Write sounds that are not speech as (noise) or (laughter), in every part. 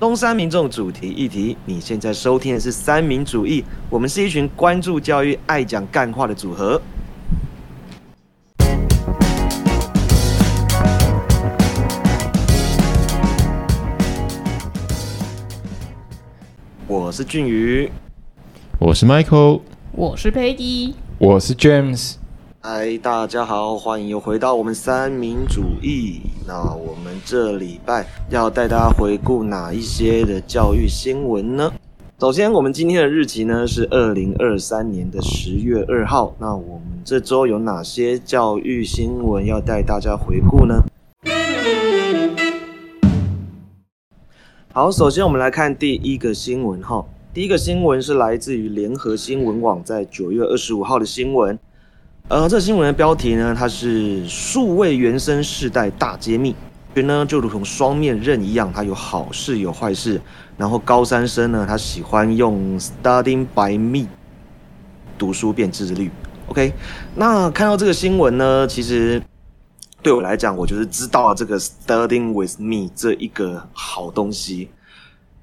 东山民众主题议题。你现在收听的是三民主义，我们是一群关注教育、爱讲干话的组合。我是俊宇，我是 Michael，我是 Peggy，我是 James。嗨，大家好，欢迎又回到我们三民主义。那我们这礼拜要带大家回顾哪一些的教育新闻呢？首先，我们今天的日期呢是二零二三年的十月二号。那我们这周有哪些教育新闻要带大家回顾呢？好，首先我们来看第一个新闻哈。第一个新闻是来自于联合新闻网在九月二十五号的新闻。呃，这新闻的标题呢，它是数位原生世代大揭秘。所以呢，就如同双面刃一样，它有好事有坏事。然后高三生呢，他喜欢用 Studying by Me 读书变自律。OK，那看到这个新闻呢，其实。对我来讲，我就是知道了这个 Studying with Me 这一个好东西，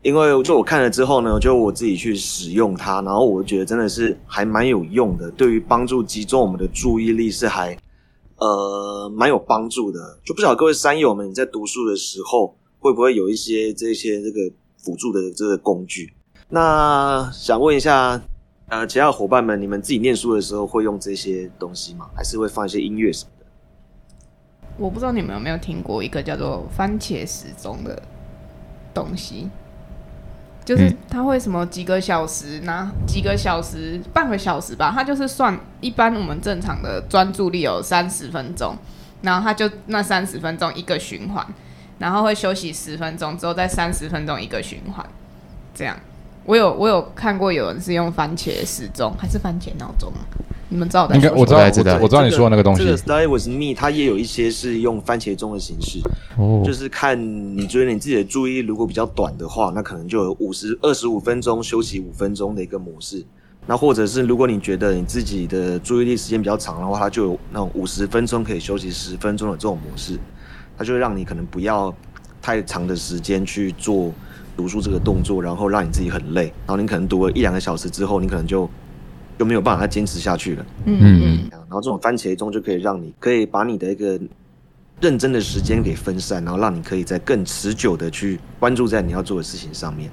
因为就我看了之后呢，就我自己去使用它，然后我觉得真的是还蛮有用的，对于帮助集中我们的注意力是还呃蛮有帮助的。就不晓得各位山友们，在读书的时候会不会有一些这些这个辅助的这个工具？那想问一下，呃，其他伙伴们，你们自己念书的时候会用这些东西吗？还是会放一些音乐什么的？我不知道你们有没有听过一个叫做番茄时钟的东西，就是他会什么几个小时，那几个小时、半个小时吧，他就是算一般我们正常的专注力有三十分钟，然后他就那三十分钟一个循环，然后会休息十分钟之后再三十分钟一个循环，这样。我有我有看过有人是用番茄时钟还是番茄闹钟啊？你们知道？应该我知道，我知道，我知道你说的那个东西。这个 Stay Was me，它也有一些是用番茄钟的形式，哦，就是看你觉得你自己的注意力如果比较短的话，那可能就有五十二十五分钟休息五分钟的一个模式。那或者是如果你觉得你自己的注意力时间比较长的话，它就有那种五十分钟可以休息十分钟的这种模式，它就会让你可能不要太长的时间去做读书这个动作，然后让你自己很累，然后你可能读了一两个小时之后，你可能就。就没有办法再坚持下去了。嗯嗯，然后这种番茄钟就可以让你可以把你的一个认真的时间给分散，然后让你可以在更持久的去关注在你要做的事情上面。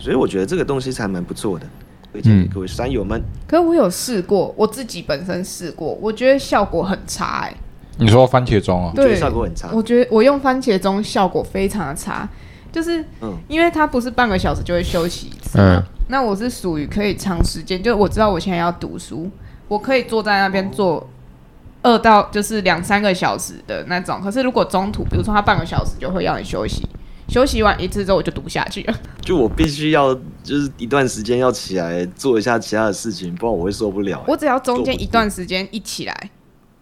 所以我觉得这个东西才蛮不错的，推荐给各位山友们。可是我有试过，我自己本身试过，我觉得效果很差哎。你说番茄钟啊？对，效果很差。我觉得我用番茄钟效果非常的差，就是因为它不是半个小时就会休息一次。嗯。那我是属于可以长时间，就我知道我现在要读书，我可以坐在那边坐二到就是两三个小时的那种。可是如果中途，比如说他半个小时就会要你休息，休息完一次之后我就读不下去了。就我必须要就是一段时间要起来做一下其他的事情，不然我会受不了。我只要中间一段时间一起来，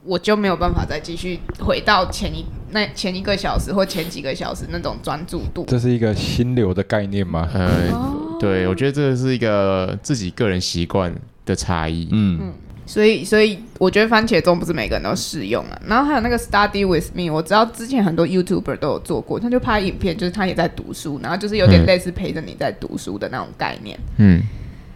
我就没有办法再继续回到前一那前一个小时或前几个小时那种专注度。这是一个心流的概念吗？嗯。对，我觉得这是一个自己个人习惯的差异。嗯嗯，所以所以我觉得番茄钟不是每个人都适用啊。然后还有那个 Study with me，我知道之前很多 YouTuber 都有做过，他就拍影片，就是他也在读书，然后就是有点类似陪着你在读书的那种概念。嗯，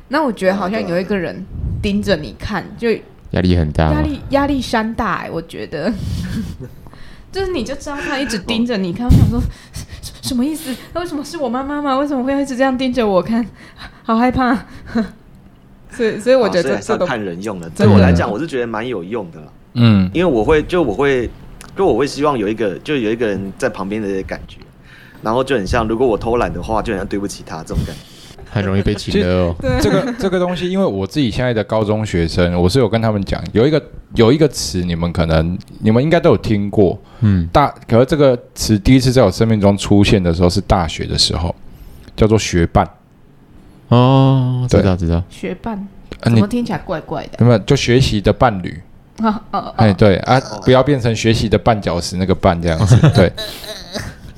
那我觉得好像有一个人盯着你看，就压力很大，压力压力山大哎，我觉得，(laughs) 就是你就知道他一直盯着你看，我想说。(laughs) 什么意思？那为什么是我妈妈吗？为什么会一直这样盯着我看？好害怕。(laughs) 所以，所以我觉得这看人用的。对我来讲，我是觉得蛮有用的。嗯，因为我会，就我会，就我会希望有一个，就有一个人在旁边的感觉，然后就很像，如果我偷懒的话，就很像对不起他这种感觉。很容易被请的哦。这个这个东西，因为我自己现在的高中学生，我是有跟他们讲，有一个有一个词，你们可能你们应该都有听过，嗯，大，可是这个词第一次在我生命中出现的时候是大学的时候，叫做学伴。哦，知道知道。学伴，怎么听起来怪怪的？那么就学习的伴侣。哎，对啊，不要变成学习的绊脚石那个绊这样子，对。(laughs)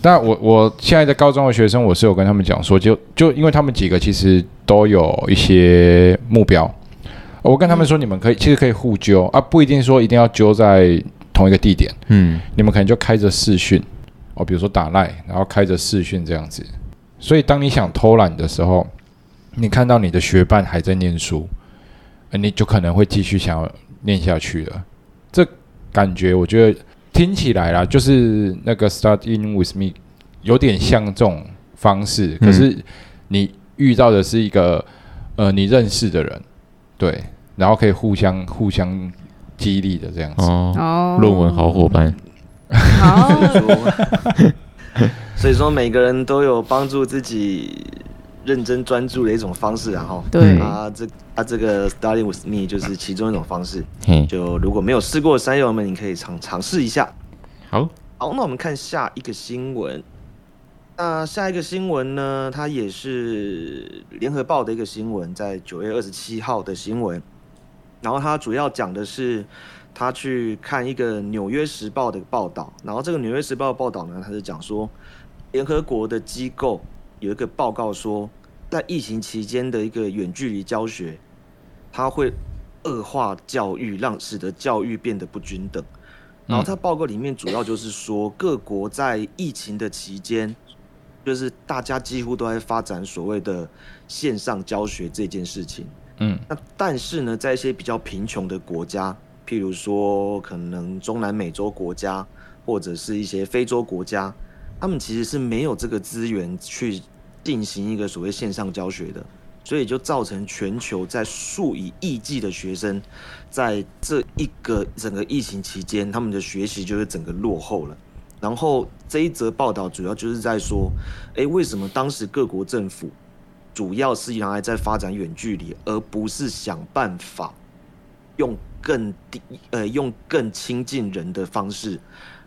那我我现在的高中的学生，我是有跟他们讲说，就就因为他们几个其实都有一些目标，我跟他们说，你们可以其实可以互揪啊，不一定说一定要揪在同一个地点，嗯，你们可能就开着视讯，哦，比如说打赖，然后开着视讯这样子，所以当你想偷懒的时候，你看到你的学伴还在念书，你就可能会继续想要念下去了。这感觉我觉得听起来啦，就是那个 start in with me 有点像这种方式，可是你遇到的是一个呃你认识的人，对，然后可以互相互相激励的这样子。哦，论文好伙伴。好，(laughs) 所以说每个人都有帮助自己认真专注的一种方式，然后对啊，这啊这个 study with me 就是其中一种方式。就如果没有试过的山友们，你可以尝尝试一下。好，好，那我们看下一个新闻。那下一个新闻呢，它也是联合报的一个新闻，在九月二十七号的新闻。然后它主要讲的是。他去看一个《纽约时报》的报道，然后这个《纽约时报》的报道呢，它是讲说，联合国的机构有一个报告说，在疫情期间的一个远距离教学，它会恶化教育，让使得教育变得不均等。然后他报告里面主要就是说，各国在疫情的期间，就是大家几乎都在发展所谓的线上教学这件事情。嗯，那但是呢，在一些比较贫穷的国家。譬如说，可能中南美洲国家或者是一些非洲国家，他们其实是没有这个资源去进行一个所谓线上教学的，所以就造成全球在数以亿计的学生，在这一个整个疫情期间，他们的学习就是整个落后了。然后这一则报道主要就是在说，诶，为什么当时各国政府主要是原来在发展远距离，而不是想办法用。更低呃，用更亲近人的方式，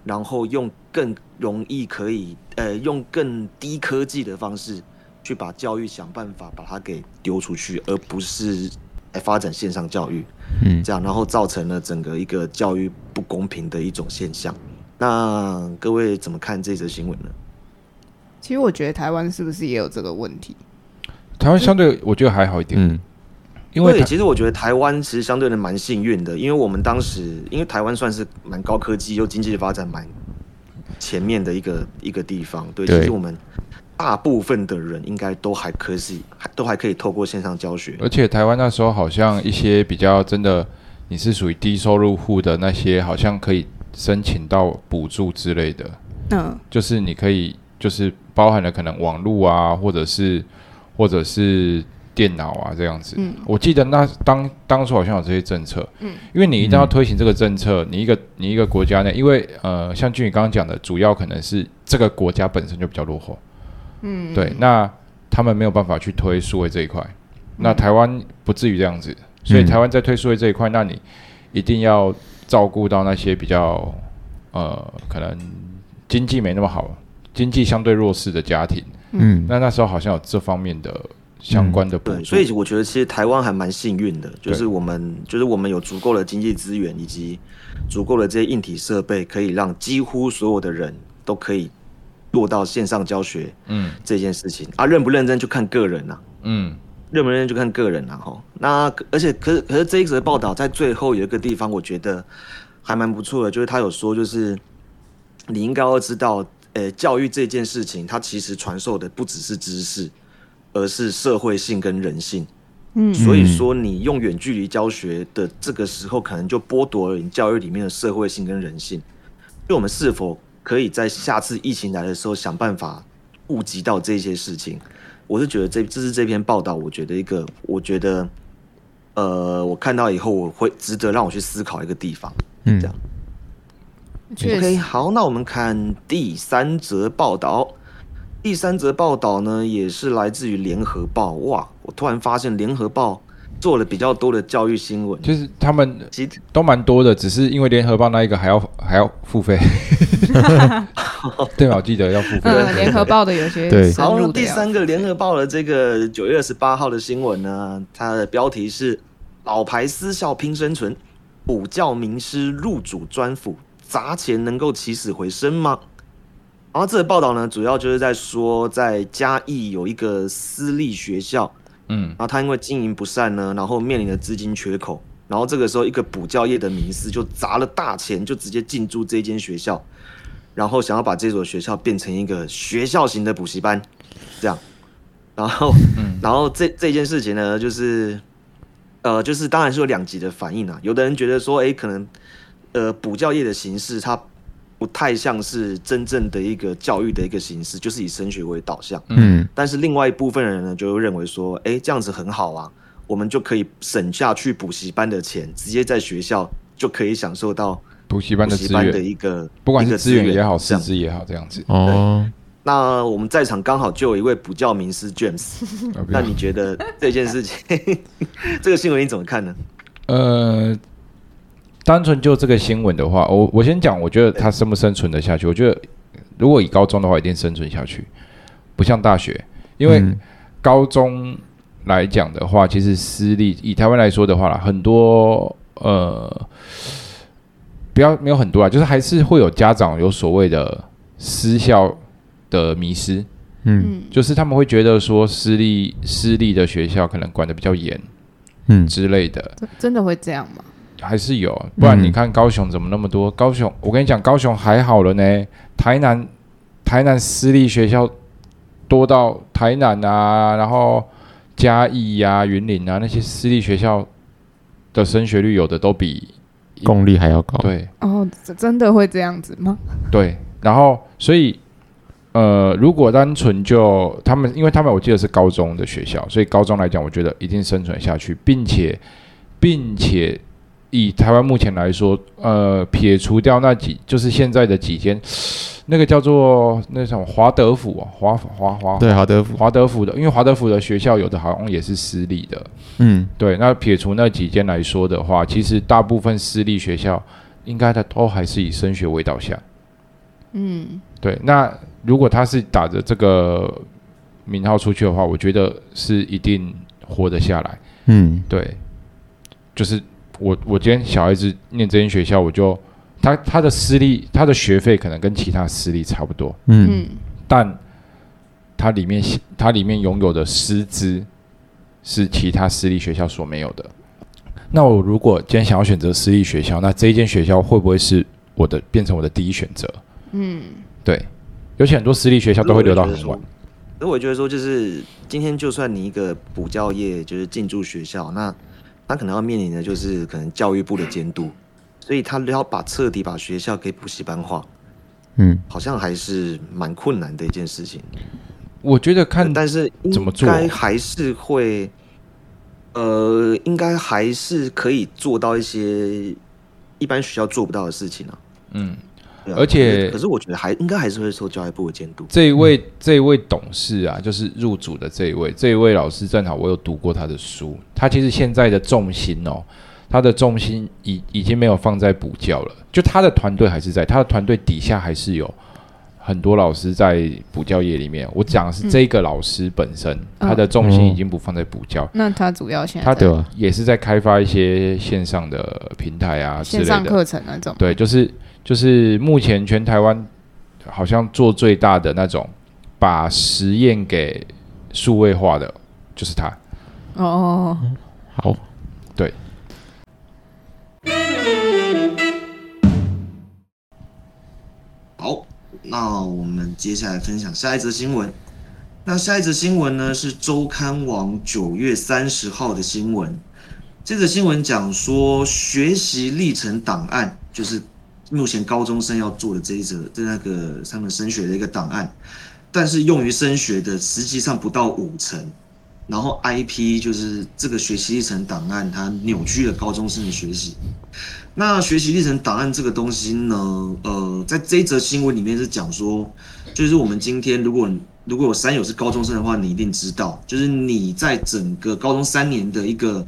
然后用更容易可以呃，用更低科技的方式去把教育想办法把它给丢出去，而不是来发展线上教育，嗯，这样然后造成了整个一个教育不公平的一种现象。那各位怎么看这则新闻呢？其实我觉得台湾是不是也有这个问题？台湾相对我觉得还好一点，嗯。因为其实我觉得台湾其实相对的蛮幸运的，因为我们当时因为台湾算是蛮高科技又经济发展蛮前面的一个一个地方，对，其实我们大部分的人应该都还可以，还都还可以透过线上教学。而且台湾那时候好像一些比较真的，你是属于低收入户的那些，好像可以申请到补助之类的。嗯，就是你可以就是包含了可能网络啊，或者是或者是。电脑啊，这样子，我记得那当当初好像有这些政策，嗯，因为你一定要推行这个政策，你一个你一个国家内，因为呃，像俊宇刚刚讲的，主要可能是这个国家本身就比较落后，嗯，对，那他们没有办法去推数位这一块，那台湾不至于这样子，所以台湾在推数位这一块，那你一定要照顾到那些比较呃，可能经济没那么好，经济相对弱势的家庭，嗯，那那时候好像有这方面的。相关的对，所以我觉得其实台湾还蛮幸运的，就是我们就是我们有足够的经济资源以及足够的这些硬体设备，可以让几乎所有的人都可以落到线上教学。嗯，这件事情啊，认不认真就看个人了。嗯，认不认真就看个人了哈。那而且可是可是这一则报道在最后有一个地方，我觉得还蛮不错的，就是他有说，就是你应该要知道，呃，教育这件事情，它其实传授的不只是知识。而是社会性跟人性，嗯，所以说你用远距离教学的这个时候，可能就剥夺了你教育里面的社会性跟人性。就我们是否可以在下次疫情来的时候想办法顾及到这些事情？我是觉得这这是这篇报道，我觉得一个，我觉得，呃，我看到以后我会值得让我去思考一个地方，嗯，这样。OK，好，那我们看第三则报道。第三则报道呢，也是来自于联合报。哇，我突然发现联合报做了比较多的教育新闻，就是他们其实都蛮多的，只是因为联合报那一个还要还要付费，(laughs) 对吧？我记得要付费。联合报的有些对。然后第三个联合报的这个九月二十八号的新闻呢，它的标题是“老牌私校拼生存，补教名师入主专辅，砸钱能够起死回生吗？”然后这个报道呢，主要就是在说，在嘉义有一个私立学校，嗯，然后他因为经营不善呢，然后面临着资金缺口，然后这个时候一个补教业的名师就砸了大钱，就直接进驻这间学校，然后想要把这所学校变成一个学校型的补习班，这样。然后，(laughs) 然后这这件事情呢，就是，呃，就是当然是有两极的反应啊。有的人觉得说，哎，可能，呃，补教业的形式它不太像是真正的一个教育的一个形式，就是以升学为导向。嗯。但是另外一部分人呢，就认为说，哎，这样子很好啊，我们就可以省下去补习班的钱，直接在学校就可以享受到补习班的资源的一个，不管是资源也好，师资也好，这样子。哦。那我们在场刚好就有一位补教名师 James，(laughs) 那你觉得这件事情，(laughs) 这个新闻你怎么看呢？呃，单纯就这个新闻的话，我我先讲，我觉得他生不生存得下去？我觉得如果以高中的话，一定生存下去，不像大学，因为高中来讲的话，其实私立以台湾来说的话啦，很多呃，不要没有很多啊，就是还是会有家长有所谓的私校。的迷失，嗯，就是他们会觉得说私立私立的学校可能管的比较严，嗯之类的，真的会这样吗？还是有，不然你看高雄怎么那么多？高雄，我跟你讲，高雄还好了呢。台南，台南私立学校多到台南啊，然后嘉义呀、云林啊那些私立学校的升学率有的都比公立还要高。对，哦，真的会这样子吗？对，然后所以。呃，如果单纯就他们，因为他们我记得是高中的学校，所以高中来讲，我觉得一定生存下去，并且，并且以台湾目前来说，呃，撇除掉那几就是现在的几间，那个叫做那什么华德福啊，华华华对华德福华德福的，因为华德福的学校有的好像也是私立的，嗯，对，那撇除那几间来说的话，其实大部分私立学校应该的都还是以升学为导向，嗯，对，那。如果他是打着这个名号出去的话，我觉得是一定活得下来。嗯，对，就是我我今天小孩子念这间学校，我就他他的私立他的学费可能跟其他私立差不多。嗯，但他里面他里面拥有的师资是其他私立学校所没有的。那我如果今天想要选择私立学校，那这一间学校会不会是我的变成我的第一选择？嗯，对。尤其很多私立学校都会留到很晚。那我觉得说，就是今天就算你一个补教业就是进驻学校，那他可能要面临的就是可能教育部的监督，所以他要把彻底把学校给补习班化，嗯，好像还是蛮困难的一件事情。我觉得看，但是怎么做，应该还是会，呃，应该还是可以做到一些一般学校做不到的事情啊。嗯。而且，可是我觉得还应该还是会受教育部的监督。这一位，这一位董事啊，就是入主的这一位，这一位老师正好我有读过他的书。他其实现在的重心哦，他的重心已已经没有放在补教了，就他的团队还是在，他的团队底下还是有很多老师在补教业里面。我讲的是这个老师本身，他的重心已经不放在补教。那他主要现在他的也是在开发一些线上的平台啊，线上课程那种。对，就是。就是目前全台湾好像做最大的那种，把实验给数位化的，就是他。哦，好，对。好，那我们接下来分享下一则新闻。那下一则新闻呢是周刊网九月三十号的新闻。这则新闻讲说学习历程档案，就是。目前高中生要做的这一则，在那个他们升学的一个档案，但是用于升学的实际上不到五成，然后 IP 就是这个学习历程档案，它扭曲了高中生的学习。那学习历程档案这个东西呢，呃，在这一则新闻里面是讲说，就是我们今天如果如果有三友是高中生的话，你一定知道，就是你在整个高中三年的一个。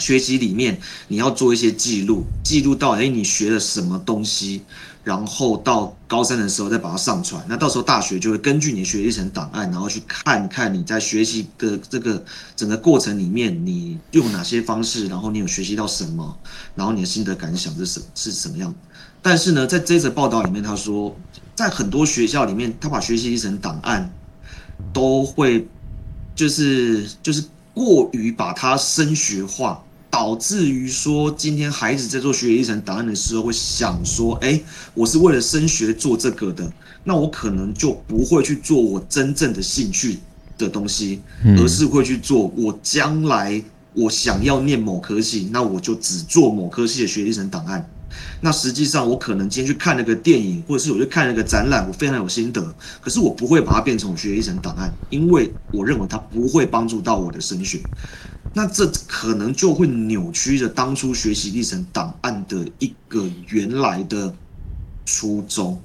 学习里面，你要做一些记录，记录到哎，你学了什么东西，然后到高三的时候再把它上传。那到时候大学就会根据你学习成档案，然后去看看你在学习的这个整个过程里面，你用哪些方式，然后你有学习到什么，然后你的心得感想是什是什么样。但是呢，在这则报道里面，他说，在很多学校里面，他把学习历程档案都会就是就是过于把它升学化。导致于说，今天孩子在做学业历程档案的时候，会想说：，哎，我是为了升学做这个的，那我可能就不会去做我真正的兴趣的东西，而是会去做我将来我想要念某科系，那我就只做某科系的学业历程档案。那实际上，我可能今天去看那个电影，或者是我去看那个展览，我非常有心得，可是我不会把它变成我学习历程档案，因为我认为它不会帮助到我的升学。那这可能就会扭曲着当初学习历程档案的一个原来的初衷。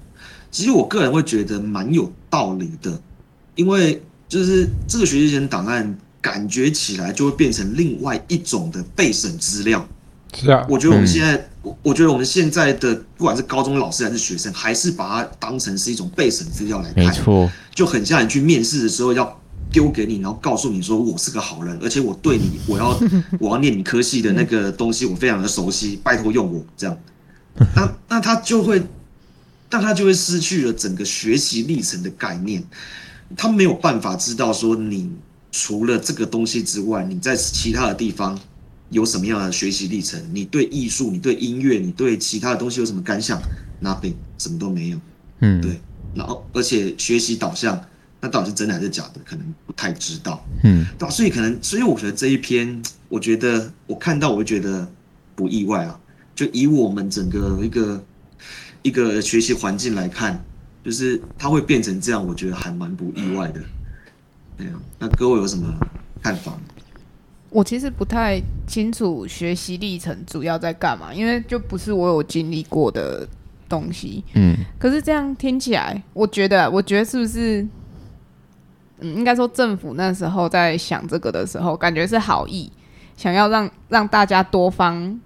其实我个人会觉得蛮有道理的，因为就是这个学习历程档案感觉起来就会变成另外一种的备审资料。是啊，我觉得我们现在，我我觉得我们现在的不管是高中老师还是学生，还是把它当成是一种备审资料来看，没错，就很像你去面试的时候要。丢给你，然后告诉你说我是个好人，而且我对你，我要 (laughs) 我要念你科系的那个东西，我非常的熟悉，拜托用我这样。那那他就会，但他就会失去了整个学习历程的概念，他没有办法知道说你除了这个东西之外，你在其他的地方有什么样的学习历程？你对艺术、你对音乐、你对其他的东西有什么感想？Nothing，什么都没有。嗯，对。然后而且学习导向。那到底是真的还是假的？可能不太知道。嗯，对所以可能，所以我觉得这一篇，我觉得我看到，我会觉得不意外啊。就以我们整个一个一个学习环境来看，就是它会变成这样，我觉得还蛮不意外的。对啊，那各位有什么看法？我其实不太清楚学习历程主要在干嘛，因为就不是我有经历过的东西。嗯，可是这样听起来，我觉得，我觉得是不是？嗯，应该说政府那时候在想这个的时候，感觉是好意，想要让让大家多方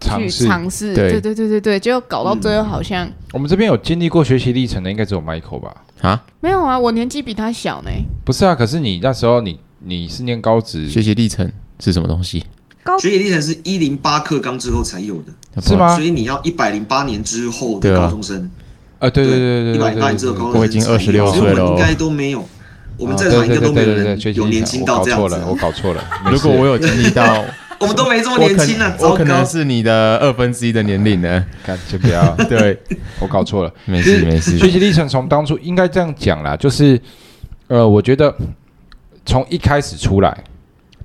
去尝试，对对对对对，结果搞到最后好像我们这边有经历过学习历程的，应该只有 Michael 吧？啊，没有啊，我年纪比他小呢。不是啊，可是你那时候你你是念高职，学习历程是什么东西？高学习历程是一零八课纲之后才有的，是吗？所以你要一百零八年之后的高中生，啊，对对对对，一百零八年之后高中生，我已经二十六岁了，应该都没有。我们在场应该都没有人有年轻到这样子。我搞错了，(laughs) 如果我有经历到，(laughs) 我们都没这么年轻了！我可能是你的二分之一的年龄呢。看，就不要。(laughs) 对，我搞错了，没事没事。学习历程从当初应该这样讲啦，就是呃，我觉得从一开始出来，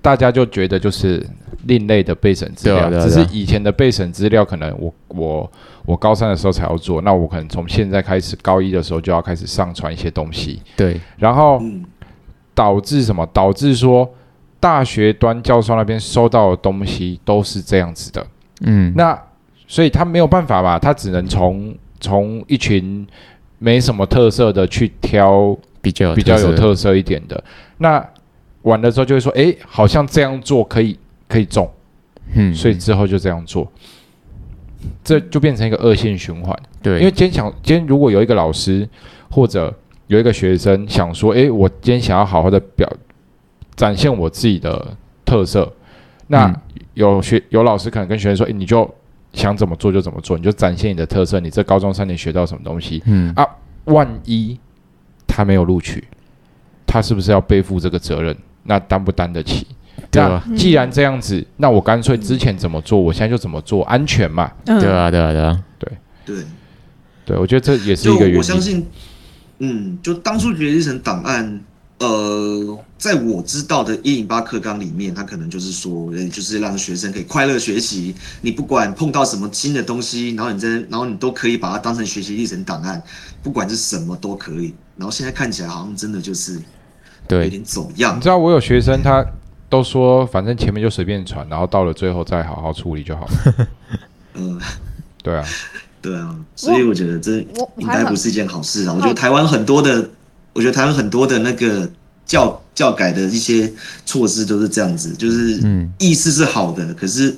大家就觉得就是另类的备审资料，只是以前的备审资料可能我我。我高三的时候才要做，那我可能从现在开始，高一的时候就要开始上传一些东西。对，然后导致什么？导致说大学端教授那边收到的东西都是这样子的。嗯，那所以他没有办法吧？他只能从从一群没什么特色的去挑比较比较有特色一点的。那完了之后就会说，哎，好像这样做可以可以中。嗯，所以之后就这样做。这就变成一个恶性循环，对，因为今天想，今天如果有一个老师或者有一个学生想说，诶，我今天想要好好的表展现我自己的特色，那有学有老师可能跟学生说，诶，你就想怎么做就怎么做，你就展现你的特色，你这高中三年学到什么东西，嗯啊，万一他没有录取，他是不是要背负这个责任？那担不担得起？那既然这样子，那我干脆之前怎么做，我现在就怎么做，安全嘛？对啊，对啊，对啊，对对对，我觉得这也是一个原因。我相信，嗯，就当初学习成档案，呃，在我知道的一零八课纲里面，他可能就是说，就是让学生可以快乐学习。你不管碰到什么新的东西，然后你在，然后你都可以把它当成学习历程档案，不管是什么都可以。然后现在看起来好像真的就是对有点走样。你知道我有学生他。都说反正前面就随便传，然后到了最后再好好处理就好了。(laughs) 嗯，对啊，(laughs) 对啊，所以我觉得这应该不是一件好事啊。我觉得台湾很多的，我觉得台湾很多的那个教教改的一些措施都是这样子，就是意思是好的，可是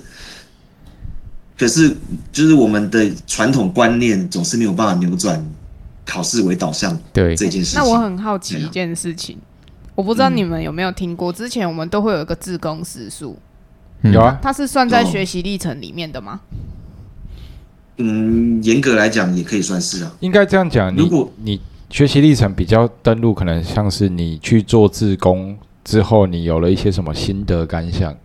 可是就是我们的传统观念总是没有办法扭转考试为导向对这件事情。那我很好奇一件事情。我不知道你们有没有听过，之前我们都会有一个自工时数，有啊，它是算在学习历程里面的吗？嗯，严格来讲也可以算是啊。应该这样讲，如果你学习历程比较登录，可能像是你去做自工之后，你有了一些什么心得感想，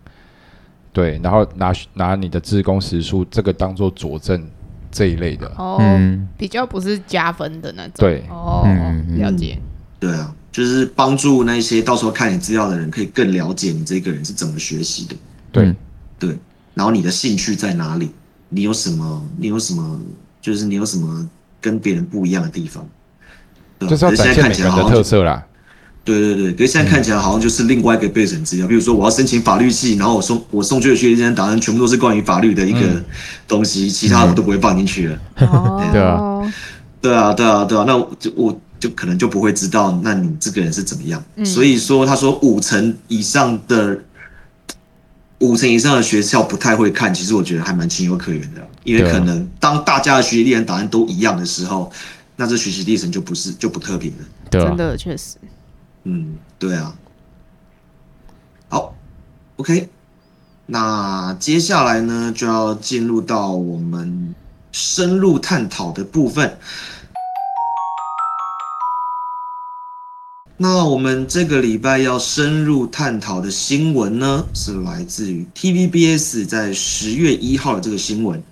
对，然后拿拿你的自工时数这个当做佐证这一类的。哦，比较不是加分的那种。对，哦，了解。对啊，就是帮助那些到时候看你资料的人，可以更了解你这个人是怎么学习的。对，对。然后你的兴趣在哪里？你有什么？你有什么？就是你有什么跟别人不一样的地方？就是要展现每个人的特色啦。对对对，可是现在看起来好像就是另外一个备审资料，比如说我要申请法律系，然后我送我送去的学习档案全部都是关于法律的一个东西，其他我都不会放进去了。(laughs) 对啊，对啊，对啊，对啊，那就我就可能就不会知道，那你这个人是怎么样。所以说，他说五成以上的五成以上的学校不太会看，其实我觉得还蛮情有可原的，因为可能当大家的学习历程答案都一样的时候，那这学习历程就不是就不特别了。对，真的确实。嗯，对啊。好，OK，那接下来呢，就要进入到我们深入探讨的部分。那我们这个礼拜要深入探讨的新闻呢，是来自于 TVBS 在十月一号的这个新闻。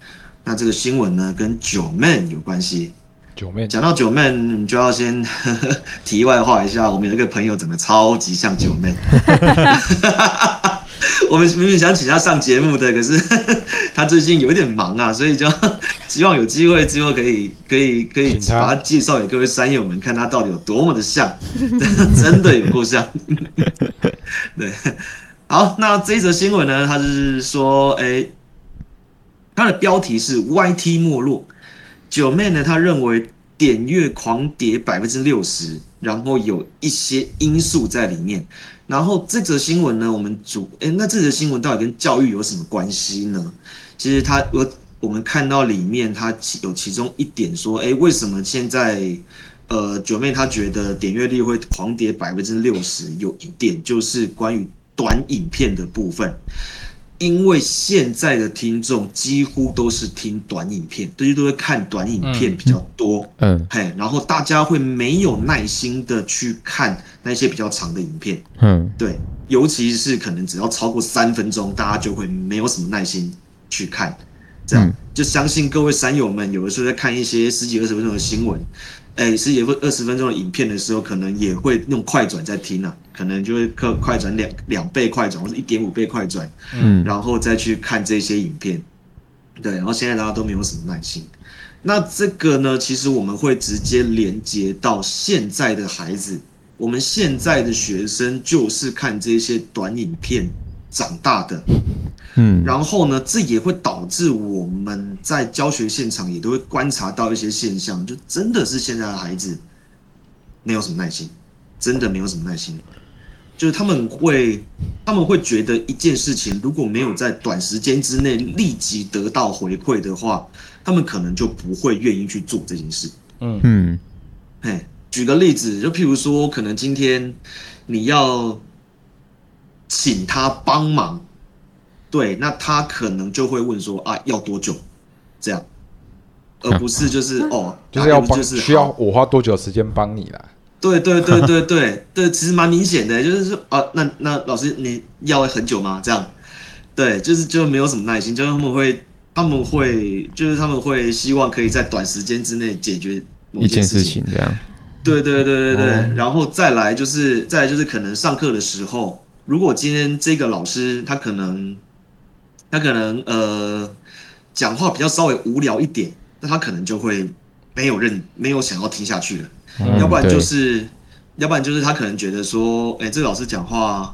那这个新闻呢，跟九 man 有关系。九妹讲到九妹，你就要先 (laughs) 题外话一下，我们有一个朋友长得超级像九妹。(laughs) (laughs) 我们明明想请他上节目的，可是 (laughs) 他最近有一点忙啊，所以就 (laughs) 希望有机会之后可以可以可以把他介绍给各位山友们，看他到底有多么的像，真的有够像。对，好，那这一则新闻呢，他是说，哎，它的标题是 YT 没落。九妹呢？他认为点阅狂跌百分之六十，然后有一些因素在里面。然后这则新闻呢，我们主哎，那这则新闻到底跟教育有什么关系呢？其实它我我们看到里面，他有其中一点说，哎，为什么现在呃九妹她觉得点阅率会狂跌百分之六十？有一点就是关于短影片的部分。因为现在的听众几乎都是听短影片，大家都会看短影片比较多，嗯，嘿，然后大家会没有耐心的去看那些比较长的影片，嗯，对，尤其是可能只要超过三分钟，大家就会没有什么耐心去看，这样。就相信各位山友们，有的时候在看一些十几二十分钟的新闻。哎，十几分二十分钟的影片的时候，可能也会用快转在听啊，可能就会快快转两两倍快转，或者一点五倍快转，嗯，然后再去看这些影片，对，然后现在大家都没有什么耐心，那这个呢，其实我们会直接连接到现在的孩子，我们现在的学生就是看这些短影片长大的。嗯，然后呢，这也会导致我们在教学现场也都会观察到一些现象，就真的是现在的孩子没有什么耐心，真的没有什么耐心，就是他们会他们会觉得一件事情如果没有在短时间之内立即得到回馈的话，他们可能就不会愿意去做这件事。嗯嗯，哎，举个例子，就譬如说，可能今天你要请他帮忙。对，那他可能就会问说啊，要多久？这样，而不是就是哦，就是要帮，需要我花多久时间帮你啦？对对对对 (laughs) 对对，其实蛮明显的，就是说啊，那那老师你要很久吗？这样，对，就是就没有什么耐心，就是他们会他们会就是他们会希望可以在短时间之内解决一件事情，这样。对对对对对，然后再来就是再来就是可能上课的时候，如果今天这个老师他可能。他可能呃讲话比较稍微无聊一点，那他可能就会没有认没有想要听下去了，要不然就是要不然就是他可能觉得说，哎，这个老师讲话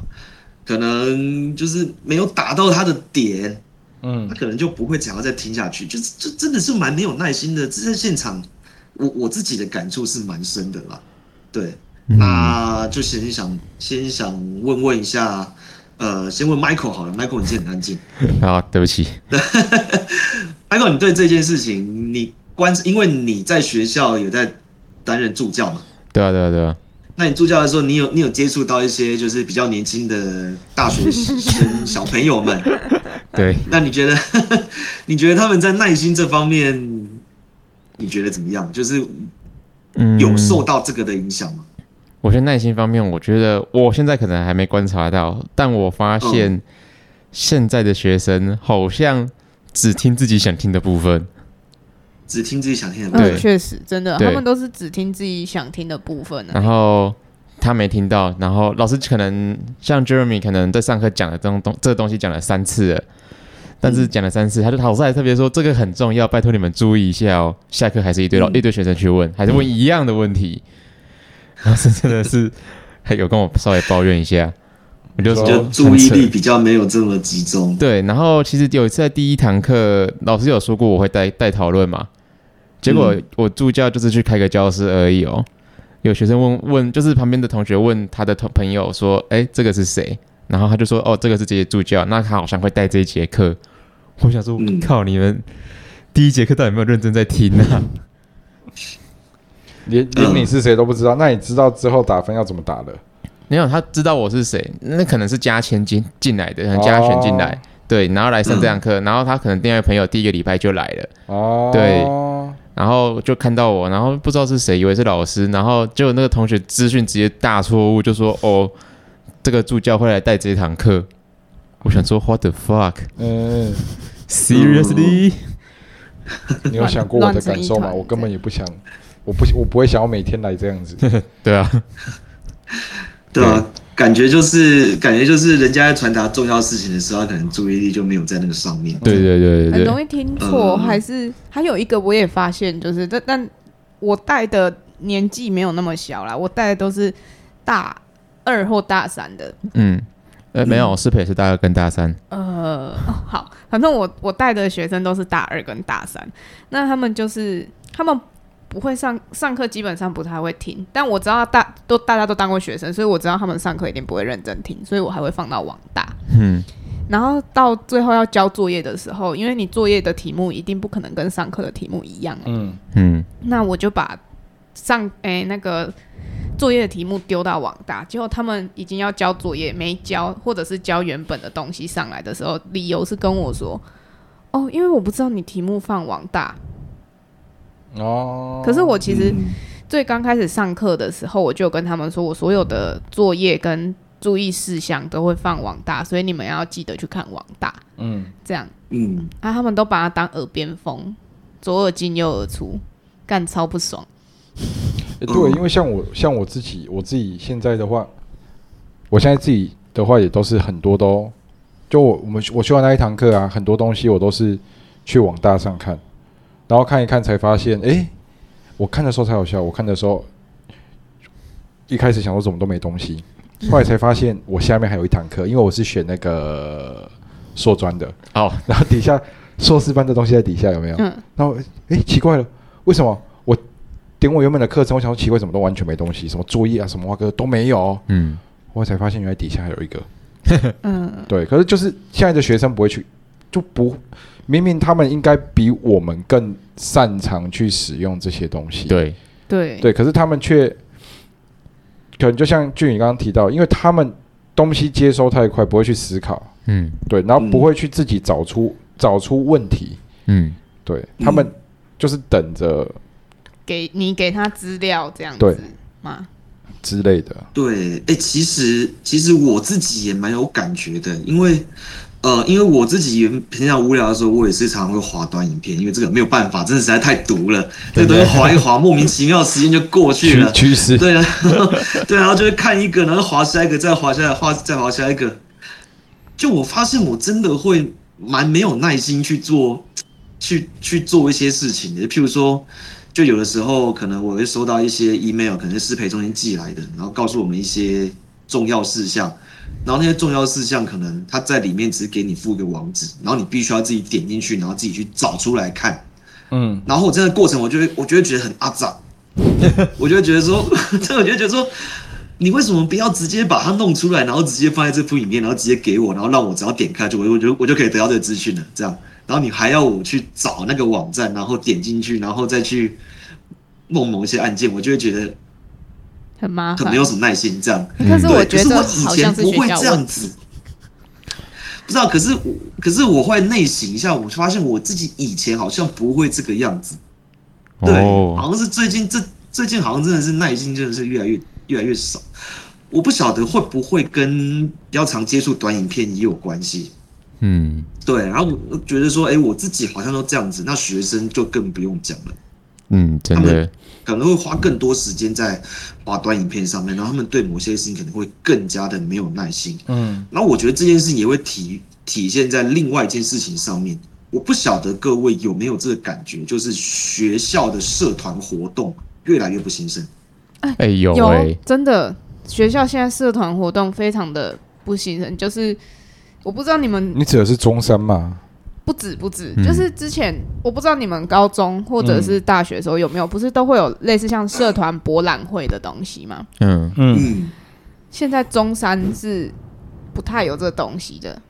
可能就是没有打到他的点，嗯，他可能就不会想要再听下去，就是这真的是蛮没有耐心的。这在现场，我我自己的感触是蛮深的啦。对，那就先想先想问问一下。呃，先问 Michael 好了，Michael 你今天很安静。(laughs) 啊，对不起。(laughs) Michael，你对这件事情，你关，因为你在学校有在担任助教嘛？对啊，对啊，对啊。那你助教的时候，你有你有接触到一些就是比较年轻的大学生小朋友们？(laughs) 对。那你觉得，你觉得他们在耐心这方面，你觉得怎么样？就是有受到这个的影响吗？我觉得耐心方面，我觉得我现在可能还没观察到，但我发现现在的学生好像只听自己想听的部分，只听自己想听的部分。嗯，确实，真的，他们都是只听自己想听的部分。然后他没听到，然后老师可能像 Jeremy 可能在上课讲的这种东这个东西讲了三次了，但是讲了三次，他就老师还特别说这个很重要，拜托你们注意一下哦。下课还是一堆老一堆学生去问，还是问一样的问题。(laughs) 老师真的是还有跟我稍微抱怨一下，我就说注意力比较没有这么集中。对，然后其实有一次在第一堂课，老师有说过我会带带讨论嘛，结果我助教就是去开个教室而已哦。有学生问问，就是旁边的同学问他的同朋友说：“哎，这个是谁？”然后他就说：“哦，这个是这些助教，那他好像会带这一节课。”我想说：“靠，你们第一节课到底有没有认真在听呢？”连连你是谁都不知道，那你知道之后打分要怎么打的？没有，他知道我是谁，那可能是加签进进来的，加选进来，对，然后来上这堂课，然后他可能另外朋友第一个礼拜就来了，哦，对，然后就看到我，然后不知道是谁，以为是老师，然后就那个同学资讯直接大错误，就说哦，这个助教会来带这堂课，我想说 What the fuck？嗯，Seriously？你有想过我的感受吗？我根本也不想。我不，我不会想要每天来这样子。(laughs) 对啊，(laughs) 对啊，感觉就是感觉就是人家在传达重要事情的时候，可能注意力就没有在那个上面。对对对对，很容易听错。还是还有一个，我也发现，就是但但我带的年纪没有那么小啦，我带的都是大二或大三的。嗯，呃，没有，师培是大二跟大三。呃，(laughs) 好，反正我我带的学生都是大二跟大三，那他们就是他们。不会上上课，基本上不太会听。但我知道大都大家都当过学生，所以我知道他们上课一定不会认真听，所以我还会放到网大。嗯，然后到最后要交作业的时候，因为你作业的题目一定不可能跟上课的题目一样。嗯嗯，那我就把上诶那个作业的题目丢到网大，结果他们已经要交作业没交，或者是交原本的东西上来的时候，理由是跟我说：“哦，因为我不知道你题目放网大。”哦，可是我其实最刚开始上课的时候，我就跟他们说，我所有的作业跟注意事项都会放网大，所以你们要记得去看网大。嗯，这样，嗯，啊，他们都把它当耳边风，左耳进右耳出，干超不爽。对，因为像我，像我自己，我自己现在的话，我现在自己的话也都是很多都，就我我们我修完那一堂课啊，很多东西我都是去网大上看。然后看一看，才发现，哎，我看的时候才有笑。我看的时候，一开始想说怎么都没东西，后来才发现我下面还有一堂课，因为我是选那个硕专的。哦，然后底下硕士班的东西在底下有没有？嗯。然后，哎，奇怪了，为什么我点我原本的课程，我想说奇怪，怎么都完全没东西，什么作业啊，什么话哥都没有。嗯。我才发现原来底下还有一个。(laughs) 嗯。对，可是就是现在的学生不会去，就不。明明他们应该比我们更擅长去使用这些东西，对。对。对，可是他们却可能就像俊宇刚刚提到，因为他们东西接收太快，不会去思考，嗯，对，然后不会去自己找出找出问题，嗯，对他们就是等着给你给他资料这样子嘛之类的？对，哎，其实其实我自己也蛮有感觉的，因为。呃，因为我自己平常无聊的时候，我也是常常会滑短影片，因为这个没有办法，真的实在太毒了。(laughs) 这东西滑一滑，莫名其妙时间就过去了。趋 (laughs) 势。(laughs) 对啊，对啊，然后就会看一个，然后滑下一个，再滑下来，滑再滑下一个。就我发现，我真的会蛮没有耐心去做，去去做一些事情的。譬如说，就有的时候可能我会收到一些 email，可能是适培中心寄来的，然后告诉我们一些重要事项。然后那些重要事项，可能他在里面只是给你附一个网址，然后你必须要自己点进去，然后自己去找出来看。嗯，然后我这个过程，我就会，我就会觉得很阿杂，(laughs) 我就会觉得说，这我就觉得说，你为什么不要直接把它弄出来，然后直接放在这部影片，然后直接给我，然后让我只要点开就我，我就我就可以得到这个资讯了。这样，然后你还要我去找那个网站，然后点进去，然后再去弄某一些按键，我就会觉得。很麻烦，没有什么耐心这样。可是我觉得我以前不会这样子，不知道。可是我，可是我会内省一下，我发现我自己以前好像不会这个样子。对，好像是最近这最近好像真的是耐心真的是越来越越来越少。我不晓得会不会跟比较常接触短影片也有关系。嗯，对。然后我觉得说，哎，我自己好像都这样子，那学生就更不用讲了。嗯，真的可能会花更多时间在把短影片上面，然后他们对某些事情可能会更加的没有耐心。嗯，然后我觉得这件事情也会体体现在另外一件事情上面。我不晓得各位有没有这个感觉，就是学校的社团活动越来越不兴盛。哎，有有，真的，学校现在社团活动非常的不兴盛。就是我不知道你们，你指的是中山吗？不止不止，就是之前我不知道你们高中或者是大学的时候有没有，不是都会有类似像社团博览会的东西吗？嗯嗯，现在中山是不太有这东西的。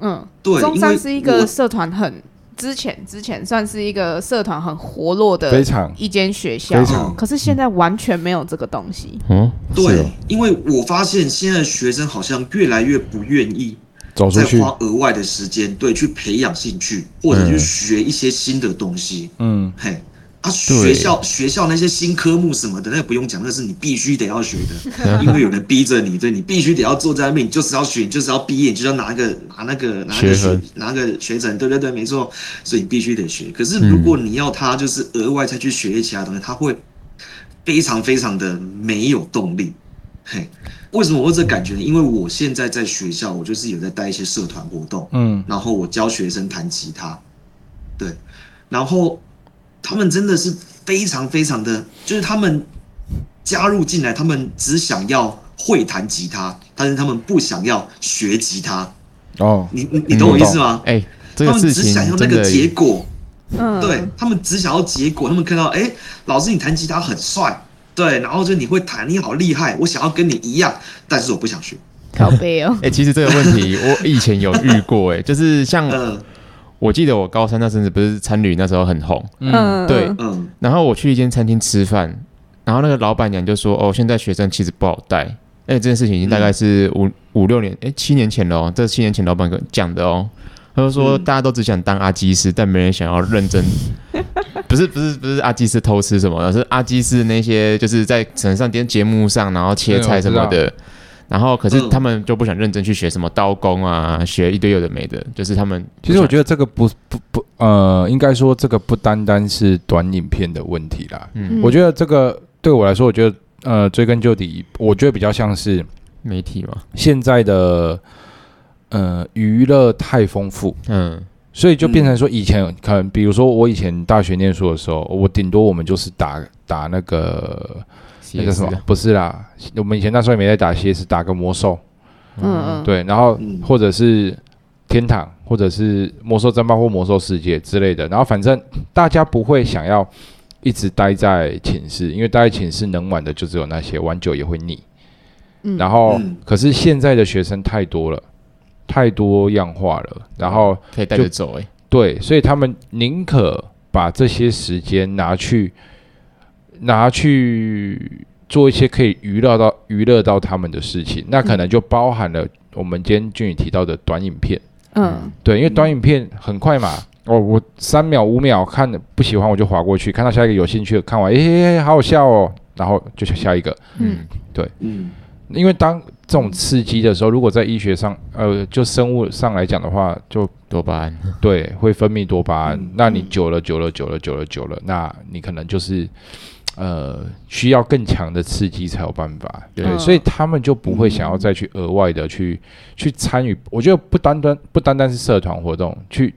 嗯，对，中山是一个社团很之前之前算是一个社团很活络的非常一间学校，可是现在完全没有这个东西。嗯，对，因为我发现现在学生好像越来越不愿意再花额外的时间，对，去培养兴趣或者去学一些新的东西。嗯，嘿。啊，学校学校那些新科目什么的，那不用讲，那是你必须得要学的，(laughs) 因为有人逼着你，对你必须得要坐在那边，你就是要学，就是要毕业，就是要拿个拿那个拿个学拿个学程，对对对，没错，所以你必须得学。可是如果你要他就是额外再去学其他东西，他会非常非常的没有动力。嘿，(laughs) 为什么我这感觉呢？因为我现在在学校，我就是有在带一些社团活动，嗯，然后我教学生弹吉他，对，然后。他们真的是非常非常的，就是他们加入进来，他们只想要会弹吉他，但是他们不想要学吉他。哦，你你你懂我意思吗？哎，他们只想要那个结果。嗯，对他们只想要结果。他们看到，哎，老师你弹吉他很帅，对，然后就你会弹，你好厉害，我想要跟你一样，但是我不想学。靠背哦。(laughs) 哎，其实这个问题我以前有遇过，(laughs) 哎，就是像。我记得我高三那阵子不是参旅那时候很红，嗯，对，嗯，然后我去一间餐厅吃饭，然后那个老板娘就说：“哦，现在学生其实不好带。”哎，这件事情已经大概是五五六年，哎，七年前了哦。这七年前老板讲的哦，他就说大家都只想当阿基师，但没人想要认真。(laughs) 不是不是不是阿基师偷吃什么，而是阿基师那些就是在城上电节目上，然后切菜什么的。然后，可是他们就不想认真去学什么刀工啊，学一堆有的没的，就是他们。其实我觉得这个不不不，呃，应该说这个不单单是短影片的问题啦。嗯，我觉得这个对我来说，我觉得呃，追根究底，我觉得比较像是媒体嘛。现在的呃娱乐太丰富，嗯，所以就变成说，以前可能比如说我以前大学念书的时候，我顶多我们就是打打那个。那个什么不是啦，我们以前那时候也没在打 CS，，打个魔兽，嗯嗯，对，然后或者是天堂，或者是魔兽争霸或魔兽世界之类的，然后反正大家不会想要一直待在寝室，因为待在寝室能玩的就只有那些，玩久也会腻。嗯，然后可是现在的学生太多了，太多样化了，然后可以带着走哎，对，所以他们宁可把这些时间拿去。拿去做一些可以娱乐到娱乐到他们的事情，那可能就包含了我们今天俊宇提到的短影片。嗯，对，因为短影片很快嘛，哦，我三秒五秒看的不喜欢我就划过去，看到下一个有兴趣的看完，哎，好好笑哦，然后就下一个。嗯，对，嗯，因为当这种刺激的时候，如果在医学上，呃，就生物上来讲的话，就多巴胺，(laughs) 对，会分泌多巴胺。那你久了久了久了久了久了，那你可能就是。呃，需要更强的刺激才有办法，对，所以他们就不会想要再去额外的去去参与。我觉得不单单不单单是社团活动，去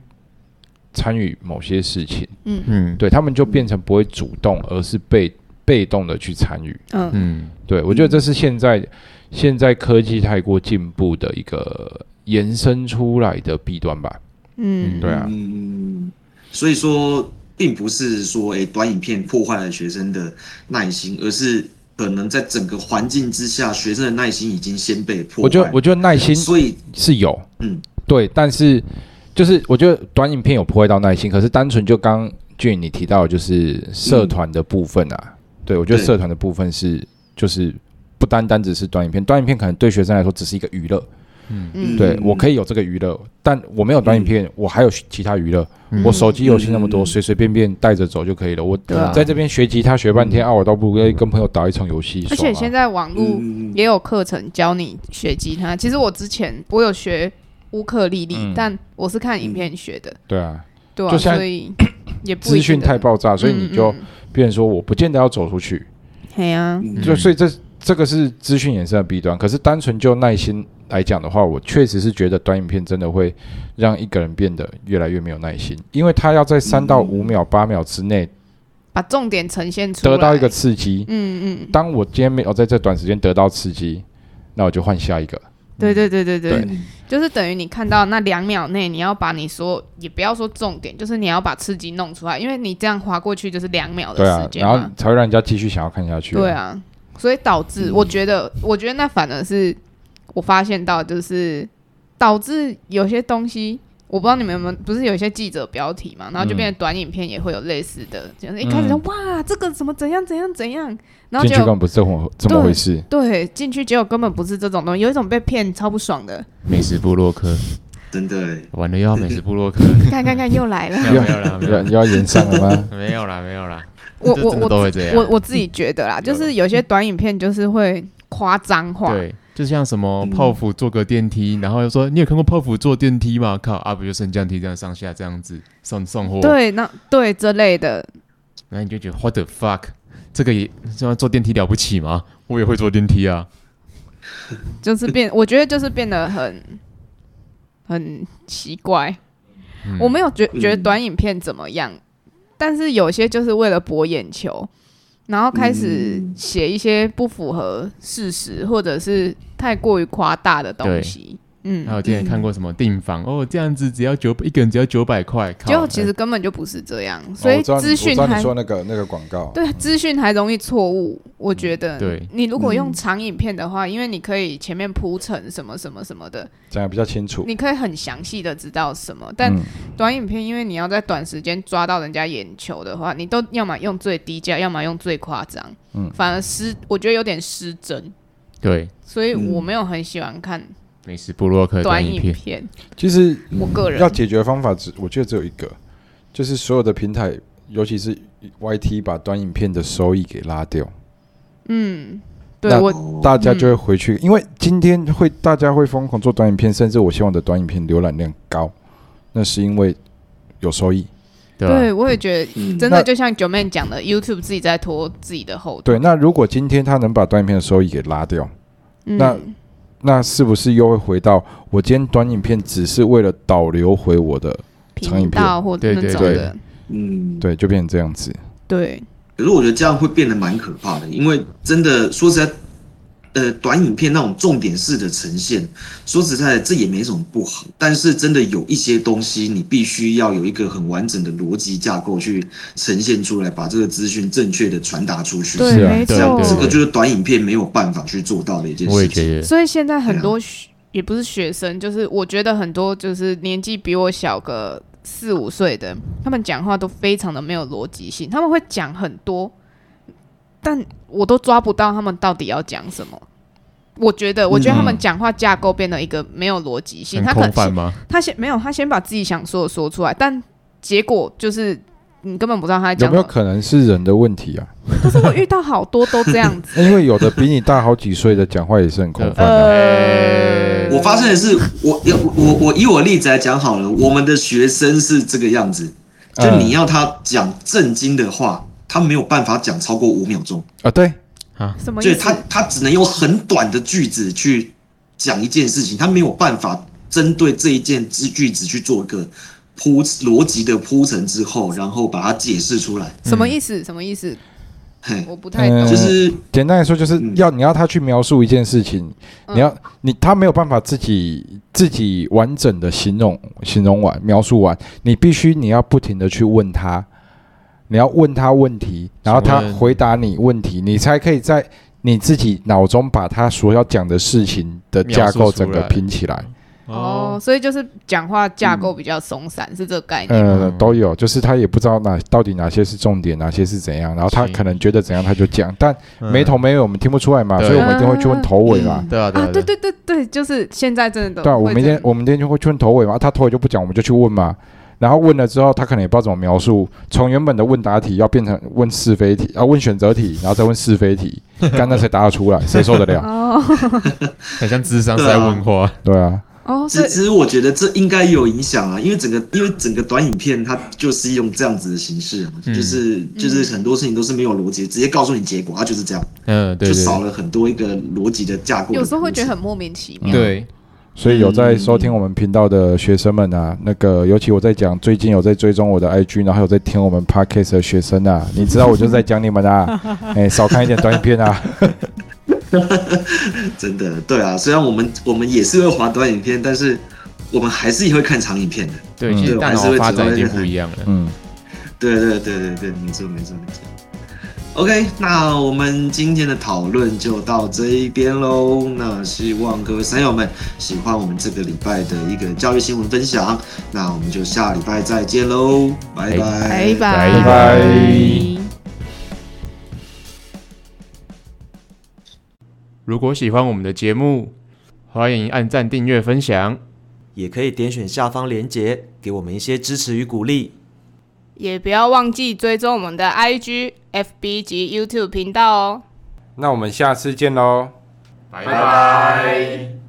参与某些事情，嗯嗯，对他们就变成不会主动，而是被被动的去参与。嗯嗯，对我觉得这是现在现在科技太过进步的一个延伸出来的弊端吧。嗯，对啊，嗯，所以说。并不是说，哎，短影片破坏了学生的耐心，而是可能在整个环境之下，学生的耐心已经先被破坏。我觉得，我觉得耐心，所以是有，嗯，对，但是就是我觉得短影片有破坏到耐心，可是单纯就刚俊你提到就是社团的部分啊，对我觉得社团的部分是就是不单单只是短影片，短影片可能对学生来说只是一个娱乐。嗯，对我可以有这个娱乐，但我没有短影片，我还有其他娱乐。我手机游戏那么多，随随便便带着走就可以了。我在这边学吉他学半天啊，我倒不如跟朋友打一场游戏。而且现在网络也有课程教你学吉他。其实我之前我有学乌克丽丽，但我是看影片学的。对啊，对啊，所以也资讯太爆炸，所以你就变成说我不见得要走出去。对啊，就所以这这个是资讯衍生的弊端。可是单纯就耐心来讲的话，我确实是觉得短影片真的会让一个人变得越来越没有耐心，因为他要在三到五秒、八秒之内。把重点呈现出来，得到一个刺激。嗯嗯。当我今天没有在这短时间得到刺激，那我就换下一个。对对对对对，就是等于你看到那两秒内，你要把你说也不要说重点，就是你要把刺激弄出来，因为你这样划过去就是两秒的时间然后才会让人家继续想要看下去。对啊，所以导致我觉得，我觉得那反而是我发现到，就是导致有些东西。我不知道你们有没有，不是有一些记者标题嘛，然后就变成短影片也会有类似的，就是一开始说哇这个怎么怎样怎样怎样，然后进去根本不是这么这么回事，对，进去结果根本不是这种东西，有一种被骗超不爽的。(laughs) 美食部落客，真的完了又要美食部落客，(laughs) 看看看又来了，没有了，没有又要演上了吗？(laughs) 没有啦，没有啦，我我我都会这样我我自己觉得啦，就是有些短影片就是会夸张化，对。就像什么泡芙坐个电梯，然后又说你有看过泡芙坐电梯吗？靠，啊不就升降梯这样上下这样子送送货？对，那对这类的，那你就觉得 what the fuck？这个也这样坐电梯了不起吗？我也会坐电梯啊。(laughs) 就是变，我觉得就是变得很很奇怪。我没有觉觉得短影片怎么样，但是有些就是为了博眼球。然后开始写一些不符合事实，或者是太过于夸大的东西。嗯，还有之前看过什么订房哦，这样子只要九一个人只要九百块，结果其实根本就不是这样，所以资讯还说那个那个广告，对资讯还容易错误。我觉得，对你如果用长影片的话，因为你可以前面铺陈什么什么什么的，讲的比较清楚，你可以很详细的知道什么。但短影片，因为你要在短时间抓到人家眼球的话，你都要么用最低价，要么用最夸张，嗯，反而失，我觉得有点失真。对，所以我没有很喜欢看。美食布洛克短影片，其实我个人要解决的方法只我觉得只有一个，就是所有的平台，尤其是 YT，把短影片的收益给拉掉。嗯，对我大家就会回去，因为今天会大家会疯狂做短影片，甚至我希望的短影片浏览量高，那是因为有收益。对，我也觉得真的就像九妹讲的，YouTube 自己在拖自己的后腿。对，那如果今天他能把短影片的收益给拉掉，那。那是不是又会回到我今天短影片只是为了导流回我的长影片，或者那种的，嗯，对，就变成这样子。对，可是我觉得这样会变得蛮可怕的，因为真的说实在。呃，短影片那种重点式的呈现，说实在的，这也没什么不好。但是真的有一些东西，你必须要有一个很完整的逻辑架构去呈现出来，把这个资讯正确的传达出去。对，没错，这个就是短影片没有办法去做到的一件事情。所以现在很多学也不是学生，就是我觉得很多就是年纪比我小个四五岁的，他们讲话都非常的没有逻辑性，他们会讲很多。但我都抓不到他们到底要讲什么。我觉得，我觉得他们讲话架构变得一个没有逻辑性。他可能他先没有，他先把自己想说的说出来，但结果就是你根本不知道他在讲。有没有可能是人的问题啊？可是我遇到好多都这样子。(laughs) 因为有的比你大好几岁的讲话也是很空泛的。我发现的是，我我我以我例子来讲好了，我们的学生是这个样子，就你要他讲正经的话。他没有办法讲超过五秒钟啊！对啊，什么意思？他他只能用很短的句子去讲一件事情，他没有办法针对这一件之句子去做一个铺逻辑的铺陈之后，然后把它解释出来。什么意思？什么意思？我不太懂。就是简单来说，就是要你要他去描述一件事情，你要你他没有办法自己自己完整的形容形容完描述完，你必须你要不停的去问他。你要问他问题，然后他回答你问题，你才可以在你自己脑中把他所要讲的事情的架构整个拼起来。哦，所以就是讲话架构比较松散，是这个概念。呃，都有，就是他也不知道哪到底哪些是重点，哪些是怎样，然后他可能觉得怎样他就讲，但没头没尾我们听不出来嘛，所以我们一定会去问头尾嘛。对啊，对对对对对，就是现在真的都。对啊，我们今天我们今天就会去问头尾嘛，他头尾就不讲，我们就去问嘛。然后问了之后，他可能也不知道怎么描述，从原本的问答题要变成问是非题，要问选择题，然后再问是非题，刚刚才答得出来，谁受得了？哦，很像智商在问话。对啊，哦，其实我觉得这应该有影响啊，因为整个因为整个短影片它就是用这样子的形式，就是就是很多事情都是没有逻辑，直接告诉你结果，它就是这样。嗯，对，就少了很多一个逻辑的架构。有时候会觉得很莫名其妙。对。所以有在收听我们频道的学生们啊，那个尤其我在讲最近有在追踪我的 IG，然后有在听我们 Podcast 的学生啊，你知道我就在讲你们啊，(laughs) 哎，少看一点短影片啊。(laughs) 真的，对啊，虽然我们我们也是会划短影片，但是我们还是也会看长影片的。对，其实大脑发展已经不一样了。嗯，对对对对对，没错没错没错。OK，那我们今天的讨论就到这一边喽。那希望各位山友们喜欢我们这个礼拜的一个教育新闻分享。那我们就下礼拜再见喽，拜拜拜拜拜。如果喜欢我们的节目，欢迎按赞、订阅、分享，也可以点选下方链接，给我们一些支持与鼓励。也不要忘记追踪我们的 IG、FB 及 YouTube 频道哦。那我们下次见喽，拜拜。